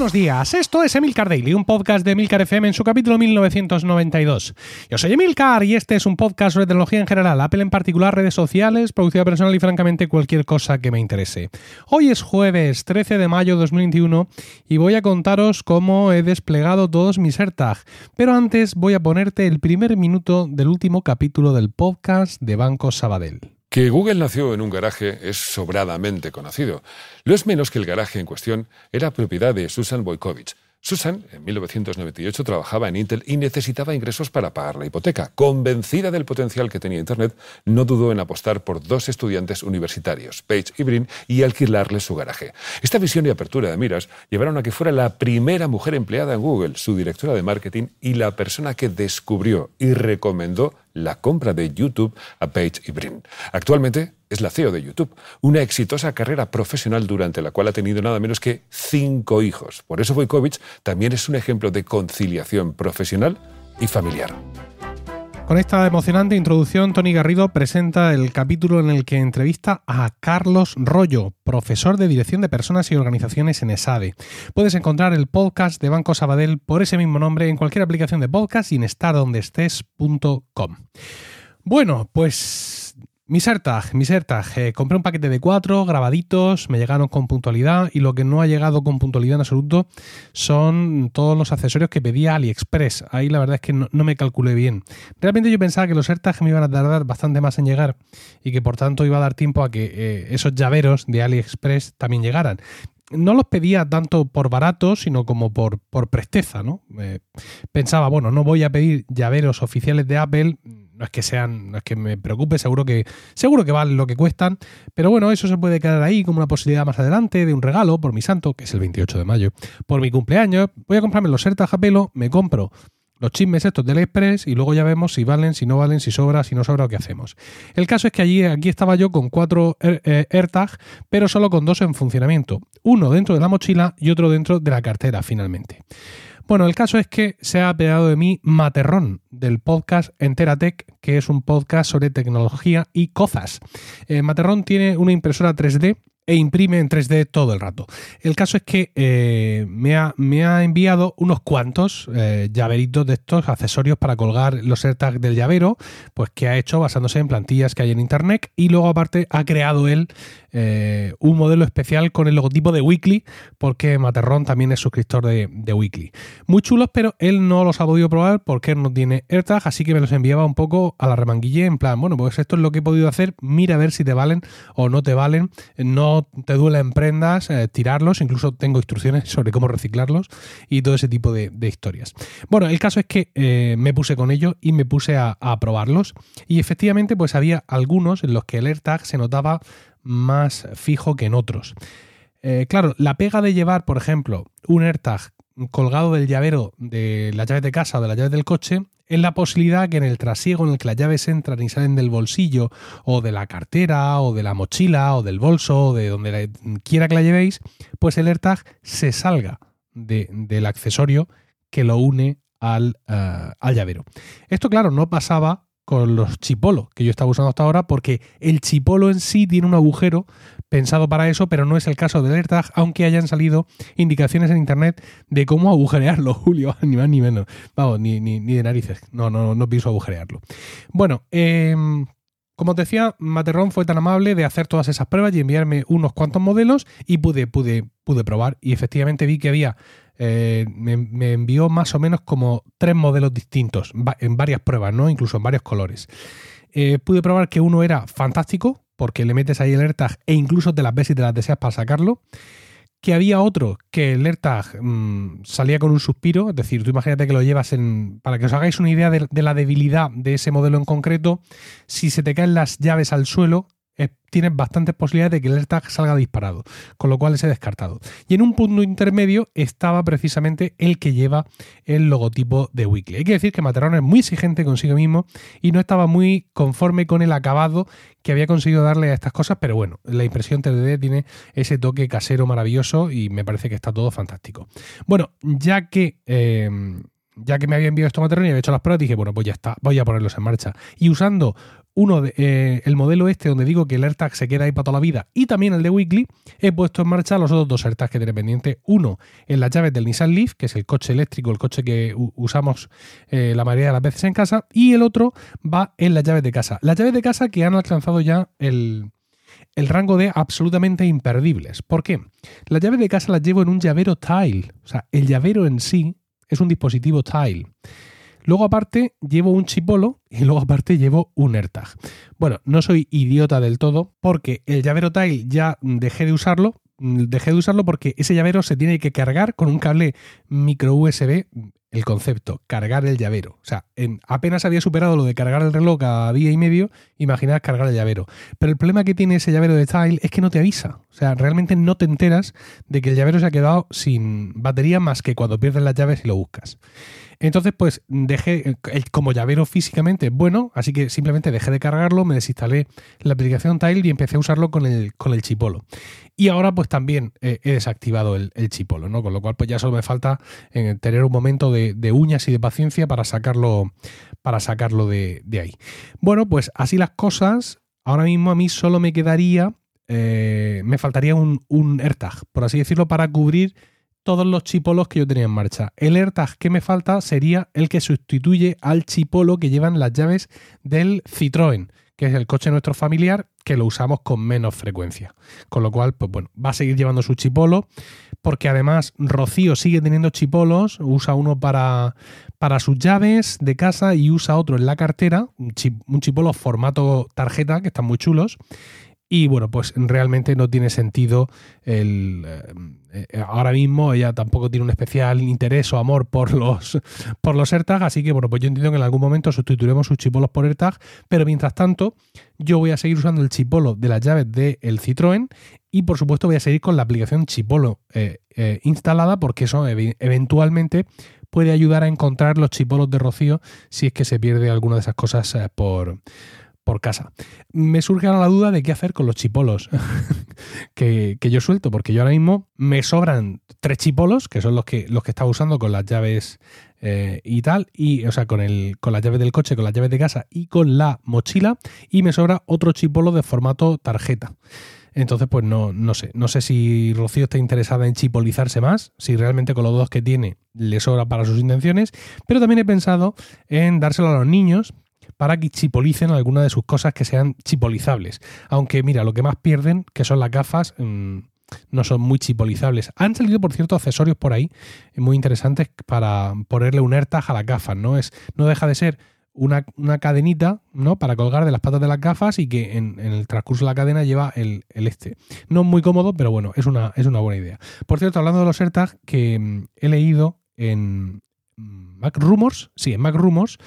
Buenos días, esto es Emilcar Daily, un podcast de Emilcar FM en su capítulo 1992. Yo soy Emilcar y este es un podcast sobre tecnología en general, Apple en particular, redes sociales, producción personal y francamente cualquier cosa que me interese. Hoy es jueves 13 de mayo de 2021 y voy a contaros cómo he desplegado todos mis AirTag, pero antes voy a ponerte el primer minuto del último capítulo del podcast de Banco Sabadell. Que Google nació en un garaje es sobradamente conocido. Lo es menos que el garaje en cuestión era propiedad de Susan Boykovich, Susan, en 1998, trabajaba en Intel y necesitaba ingresos para pagar la hipoteca. Convencida del potencial que tenía Internet, no dudó en apostar por dos estudiantes universitarios, Page y Brin, y alquilarles su garaje. Esta visión y apertura de miras llevaron a que fuera la primera mujer empleada en Google, su directora de marketing y la persona que descubrió y recomendó la compra de YouTube a Page y Brin. Actualmente es la CEO de YouTube, una exitosa carrera profesional durante la cual ha tenido nada menos que cinco hijos. Por eso Vojkovic también es un ejemplo de conciliación profesional y familiar. Con esta emocionante introducción, Tony Garrido presenta el capítulo en el que entrevista a Carlos Rollo, profesor de Dirección de Personas y Organizaciones en ESADE. Puedes encontrar el podcast de Banco Sabadell por ese mismo nombre en cualquier aplicación de podcast y en estardondestes.com. Bueno, pues mis AirTag, mis AirTag. Eh, compré un paquete de cuatro grabaditos, me llegaron con puntualidad y lo que no ha llegado con puntualidad en absoluto son todos los accesorios que pedía AliExpress. Ahí la verdad es que no, me calculé bien. Realmente yo pensaba que los AirTag me iban a tardar bastante más en llegar y que por tanto iba a dar tiempo a que eh, esos llaveros de AliExpress también llegaran no los pedía tanto por barato, sino como por, por presteza, ¿no? Eh, pensaba, bueno, no voy a pedir llaveros oficiales de Apple, no es que sean, no es que me preocupe, seguro que, seguro que valen lo que cuestan, pero bueno, eso se puede quedar ahí como una posibilidad más adelante de un regalo por mi santo, que es el 28 de mayo, por mi cumpleaños. Voy a comprarme los AirTags a pelo, me compro los chismes estos del Express y luego ya vemos si valen, si no valen, si sobra, si no sobra o qué hacemos. El caso es que allí, aquí estaba yo con cuatro eh, AirTags, pero solo con dos en funcionamiento. Uno dentro de la mochila y otro dentro de la cartera, finalmente. Bueno, el caso es que se ha pegado de mí Materrón, del podcast Enteratech, que es un podcast sobre tecnología y cosas. Eh, Materrón tiene una impresora 3D e imprime en 3D todo el rato. El caso es que eh, me, ha, me, ha, enviado unos cuantos eh, llaveritos de estos accesorios para colgar los AirTags del llavero, pues que ha hecho basándose en plantillas que hay en internet y luego aparte ha creado él eh, un modelo especial con el logotipo de Weekly, porque Materrón también es suscriptor de, Weekly. Muy chulos, pero él no los ha podido probar porque no tiene AirTag, así que me los enviaba un poco a la remanguille en plan, bueno, pues esto es lo que he podido hacer, mira a ver si te valen o no te valen, no te duele en prendas eh, tirarlos, incluso tengo instrucciones sobre cómo reciclarlos y todo ese tipo de, historias. Bueno, el caso es que eh, me puse con ello y me puse a, a probarlos y efectivamente pues había algunos en los que el AirTag se notaba más fijo que en otros. Eh, claro, la pega de llevar, por ejemplo, un AirTag colgado del llavero de la llave de casa o de la llave del coche es la posibilidad que en el trasiego en el que las llaves entran y salen del bolsillo o de la cartera o de la mochila o del bolso o de donde quiera que la llevéis, pues el AirTag se salga del accesorio que lo une al, eh, al llavero. Esto, claro, no pasaba con los chipolos que yo estaba usando hasta ahora, porque el chipolo en sí tiene un agujero pensado para eso, pero no es el caso del AirTag, aunque hayan salido indicaciones en internet de cómo agujerearlo, Julio, ni más ni menos. Vamos, ni, ni, de narices. No, no, no pienso agujerearlo. Bueno, em, como te decía, Materrón fue tan amable de hacer todas esas pruebas y enviarme unos cuantos modelos y pude, pude, pude probar. Y efectivamente vi que había eh, me, envió más o menos como tres modelos distintos en varias pruebas, ¿no? Incluso en varios colores. Eh, pude probar que uno era fantástico, porque le metes ahí el AirTag e incluso te las ves y te las deseas para sacarlo. Que había otro que el AirTag mm, salía con un suspiro, es decir, tú imagínate que lo llevas en. Para que os hagáis una idea de, de la debilidad de ese modelo en concreto, si se te caen las llaves al suelo, tienes bastantes posibilidades de que el AirTag salga disparado, con lo cual es descartado. Y en un punto intermedio estaba precisamente el que lleva el logotipo de Weekly. Hay que decir que Materón es muy exigente consigo mismo y no estaba muy conforme con el acabado que había conseguido darle a estas cosas, pero bueno, la impresión 3D tiene ese toque casero maravilloso y me parece que está todo fantástico. Bueno, ya que... Eh, ya que me había enviado esto material y había hecho las pruebas, dije, bueno, pues ya está, voy a ponerlos en marcha. Y usando uno de, eh, el modelo este donde digo que el AirTag se queda ahí para toda la vida y también el de Weekly, he puesto en marcha los otros dos AirTags que tiene pendiente. Uno en las llaves del Nissan Leaf, que es el coche eléctrico, el coche que usamos eh, la mayoría de las veces en casa, y el otro va en las llaves de casa. Las llaves de casa que han alcanzado ya el, el rango de absolutamente imperdibles. ¿Por qué? Las llaves de casa las llevo en un llavero Tile. O sea, el llavero en sí es un dispositivo Tile. Luego aparte llevo un chipolo y luego aparte llevo un AirTag. Bueno, no soy idiota del todo porque el llavero Tile ya dejé de usarlo. Dejé de usarlo porque ese llavero se tiene que cargar con un cable micro USB el concepto, cargar el llavero. O sea, en, apenas había superado lo de cargar el reloj a día y medio, imaginad cargar el llavero. Pero el problema que tiene ese llavero de Tile es que no te avisa. O sea, realmente no te enteras de que el llavero se ha quedado sin batería más que cuando pierdes las llaves y lo buscas. Entonces, pues dejé, como llavero físicamente bueno, así que simplemente dejé de cargarlo, me desinstalé la aplicación Tile y empecé a usarlo con el, con el chipolo. Y ahora pues también he desactivado el, chipolo, ¿no? Con lo cual pues ya solo me falta eh, tener un momento de, uñas y de paciencia para sacarlo, para sacarlo de, ahí. Bueno, pues así las cosas, ahora mismo a mí solo me quedaría, eh, me faltaría un, un por así decirlo, para cubrir todos los chipolos que yo tenía en marcha. El AirTag que me falta sería el que sustituye al chipolo que llevan las llaves del Citroën, que es el coche nuestro familiar, que lo usamos con menos frecuencia. Con lo cual, pues bueno, va a seguir llevando su chipolo, porque además Rocío sigue teniendo chipolos, usa uno para, para sus llaves de casa y usa otro en la cartera, un, un chipolo formato tarjeta, que están muy chulos. Y bueno, pues realmente no tiene sentido el... Eh, eh, ahora mismo ella tampoco tiene un especial interés o amor por los, por los así que bueno, pues yo entiendo que en algún momento sustituiremos sus chipolos por AirTag, pero mientras tanto yo voy a seguir usando el chipolo de las llaves del Citroën y por supuesto voy a seguir con la aplicación Chipolo eh, instalada porque eso eventualmente puede ayudar a encontrar los chipolos de Rocío si es que se pierde alguna de esas cosas por por casa. Me surge ahora la duda de qué hacer con los chipolos que, yo suelto, porque yo ahora mismo me sobran tres chipolos, que son los que, los que estaba usando con las llaves eh, y tal, y, o sea, con, el, con las llaves del coche, con las llaves de casa y con la mochila, y me sobra otro chipolo de formato tarjeta. Entonces, pues no, no sé. No sé si Rocío está interesada en chipolizarse más, si realmente con los dos que tiene le sobra para sus intenciones, pero también he pensado en dárselo a los niños, para que chipolicen alguna de sus cosas que sean chipolizables. Aunque mira, lo que más pierden, que son las gafas, mm, no son muy chipolizables. Han salido, por cierto, accesorios por ahí muy interesantes para ponerle un AirTag a las gafas, ¿no? Es, no deja de ser una, cadenita, ¿no? Para colgar de las patas de las gafas y que en, el transcurso de la cadena lleva el, este. No muy cómodo, pero bueno, es una, es una buena idea. Por cierto, hablando de los AirTags, que mm, he leído en Mac Rumors, sí, en Mac Rumors,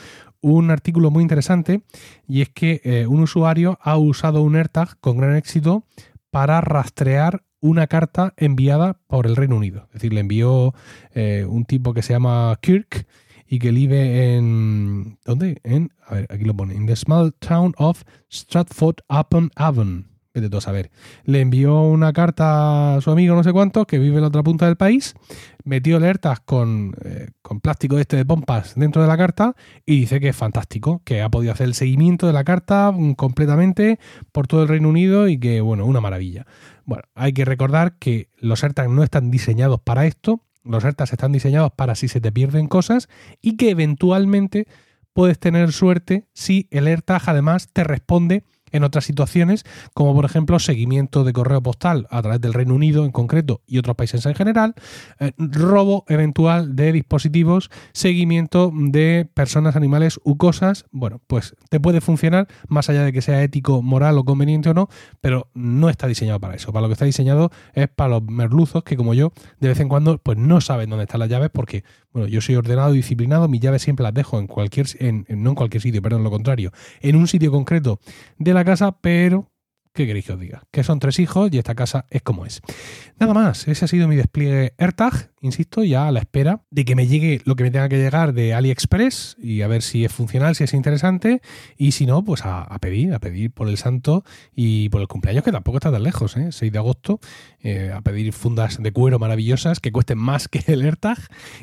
un artículo muy interesante y es que eh, un usuario ha usado un AirTag con gran éxito para rastrear una carta enviada por el Reino Unido. Es decir, le envió eh, un tipo que se llama Kirk y que vive en... ¿Dónde? En, a ver, aquí lo pone. En the small town of Stratford upon Avon de todo saber. Le envió una carta a su amigo no sé cuánto, que vive en la otra punta del país, metió alertas con, eh, con plástico este de pompas dentro de la carta y dice que es fantástico, que ha podido hacer el seguimiento de la carta mm, completamente por todo el Reino Unido y que, bueno, una maravilla. Bueno, hay que recordar que los AirTags no están diseñados para esto, los AirTags están diseñados para si se te pierden cosas y que eventualmente puedes tener suerte si el AirTag además te responde en otras situaciones, como por ejemplo seguimiento de correo postal a través del Reino Unido en concreto y otros países en general, eh, robo eventual de dispositivos, seguimiento de personas, animales u cosas. Bueno, pues te puede funcionar más allá de que sea ético, moral o conveniente o no, pero no está diseñado para eso. Para lo que está diseñado es para los merluzos que como yo de vez en cuando pues no saben dónde están las llaves porque bueno, yo soy ordenado y disciplinado, mis llaves siempre las dejo en cualquier, en, no en cualquier sitio, perdón, lo contrario, en un sitio concreto de la casa, pero ¿qué queréis que os diga? Que son tres hijos y esta casa es como es. Nada más, ese ha sido mi despliegue AirTag, insisto, ya a la espera de que me llegue lo que me tenga que llegar de AliExpress y a ver si es funcional, si es interesante, y si no, pues a, pedir, a pedir por el santo y por el cumpleaños, que tampoco está tan lejos, ¿eh? 6 de agosto, eh, a pedir fundas de cuero maravillosas que cuesten más que el AirTag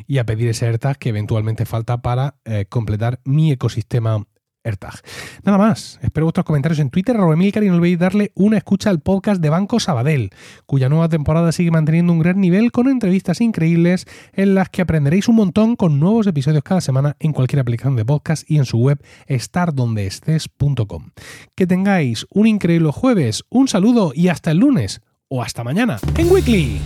y a pedir ese AirTag que eventualmente falta para eh, completar mi ecosistema Nada más, espero vuestros comentarios en Twitter, Emilcar, y no olvidéis darle una escucha al podcast de Banco Sabadell, cuya nueva temporada sigue manteniendo un gran nivel con entrevistas increíbles en las que aprenderéis un montón con nuevos episodios cada semana en cualquier aplicación de podcast y en su web estardondeestés.com. Que tengáis un increíble jueves, un saludo y hasta el lunes o hasta mañana en Weekly.